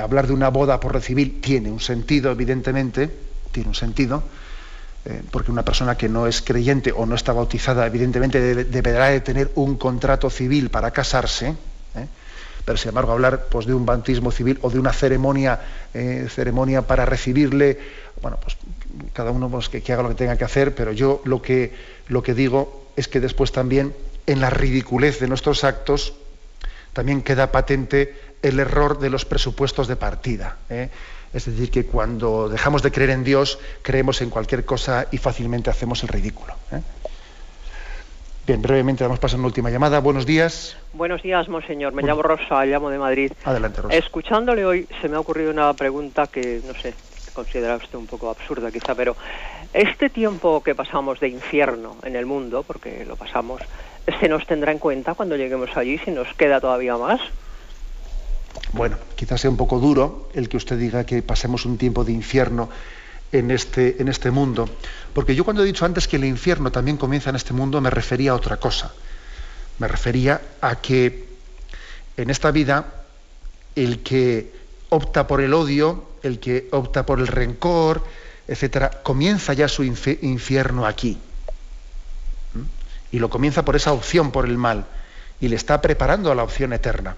hablar de una boda por lo civil tiene un sentido, evidentemente, tiene un sentido, eh, porque una persona que no es creyente o no está bautizada, evidentemente deberá de tener un contrato civil para casarse, ¿eh? pero sin embargo hablar pues, de un bautismo civil o de una ceremonia, eh, ceremonia para recibirle, bueno, pues cada uno pues, que, haga lo que tenga que hacer, pero yo lo que, lo que digo es que después también en la ridiculez de nuestros actos también queda patente el error de los presupuestos de partida. Es decir, que cuando dejamos de creer en Dios, creemos en cualquier cosa y fácilmente hacemos el ridículo. ¿eh? Bien, brevemente damos paso a una última llamada. Buenos días. Buenos días, monseñor. Me llamo Rosa, llamo de Madrid. Adelante, Rosa. Escuchándole hoy se me ha ocurrido una pregunta que, no sé, considera usted un poco absurda quizá, pero este tiempo que pasamos de infierno en el mundo, porque lo pasamos, ¿se nos tendrá en cuenta cuando lleguemos allí si nos queda todavía más? Bueno, quizás sea un poco duro el que usted diga que pasemos un tiempo de infierno en este, en este mundo, porque yo cuando he dicho antes que el infierno también comienza en este mundo me refería a otra cosa. Me refería a que en esta vida el que opta por el odio, el que opta por el rencor, etcétera, comienza ya su infierno aquí. Y lo comienza por esa opción por el mal y le está preparando a la opción eterna.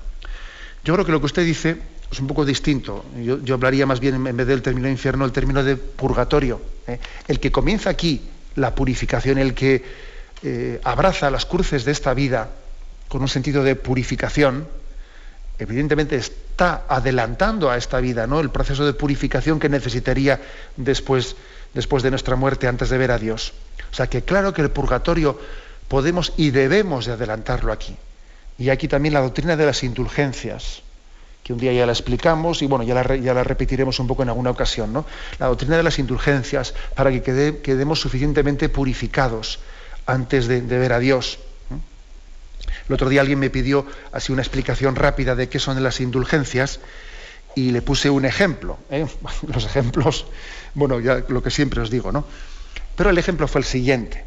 Yo creo que lo que usted dice es un poco distinto. Yo, hablaría más bien, en vez del término infierno, el término de purgatorio. ¿eh? El que comienza aquí la purificación, el que eh, abraza las cruces de esta vida con un sentido de purificación, evidentemente está adelantando a esta vida ¿no? el proceso de purificación que necesitaría después, después de nuestra muerte, antes de ver a Dios. O sea que claro que el purgatorio podemos y debemos de adelantarlo aquí. Y aquí también la doctrina de las indulgencias, que un día ya la explicamos y bueno, ya la, repetiremos un poco en alguna ocasión, ¿no? La doctrina de las indulgencias, para que quedemos suficientemente purificados antes de, ver a Dios. El otro día alguien me pidió así una explicación rápida de qué son las indulgencias y le puse un ejemplo. ¿eh? *laughs* Los ejemplos, bueno, ya lo que siempre os digo, ¿no? Pero el ejemplo fue el siguiente.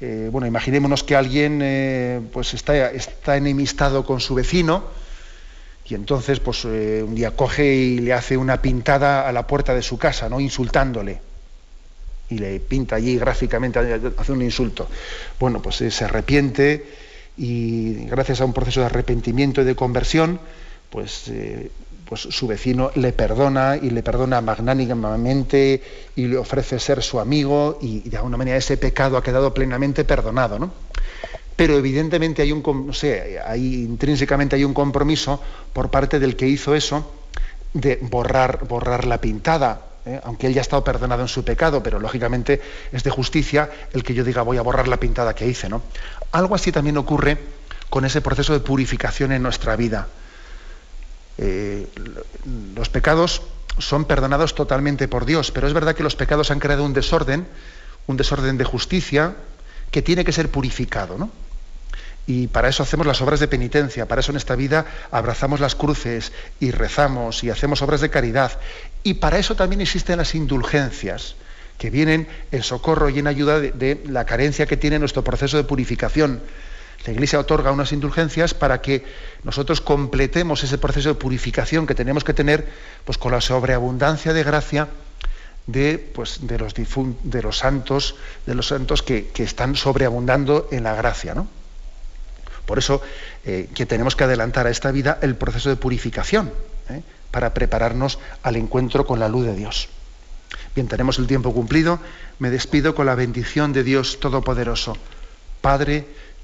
Eh, bueno, imaginémonos que alguien eh, pues está, está, enemistado con su vecino y entonces pues eh, un día coge y le hace una pintada a la puerta de su casa, ¿no? insultándole. Y le pinta allí gráficamente, hace un insulto. Bueno, pues se arrepiente y gracias a un proceso de arrepentimiento y de conversión, pues pues su vecino le perdona y le perdona magnánimamente y le ofrece ser su amigo y, de alguna manera ese pecado ha quedado plenamente perdonado, ¿no? Pero evidentemente hay un, no sé, hay, intrínsecamente hay un compromiso por parte del que hizo eso de borrar, borrar la pintada, ¿eh? aunque él ya ha estado perdonado en su pecado, pero lógicamente es de justicia el que yo diga voy a borrar la pintada que hice, ¿no? Algo así también ocurre con ese proceso de purificación en nuestra vida. Eh, los pecados son perdonados totalmente por Dios, pero es verdad que los pecados han creado un desorden, un desorden de justicia que tiene que ser purificado, ¿no? Y para eso hacemos las obras de penitencia, para eso en esta vida abrazamos las cruces y rezamos y hacemos obras de caridad. Y para eso también existen las indulgencias, que vienen en socorro y en ayuda de la carencia que tiene nuestro proceso de purificación la Iglesia otorga unas indulgencias para que nosotros completemos ese proceso de purificación que tenemos que tener pues, con la sobreabundancia de gracia de, pues, de, los, santos, de los santos que, están sobreabundando en la gracia. ¿no? Por eso eh, que tenemos que adelantar a esta vida el proceso de purificación, ¿eh? para prepararnos al encuentro con la luz de Dios. Bien, tenemos el tiempo cumplido. Me despido con la bendición de Dios Todopoderoso, Padre,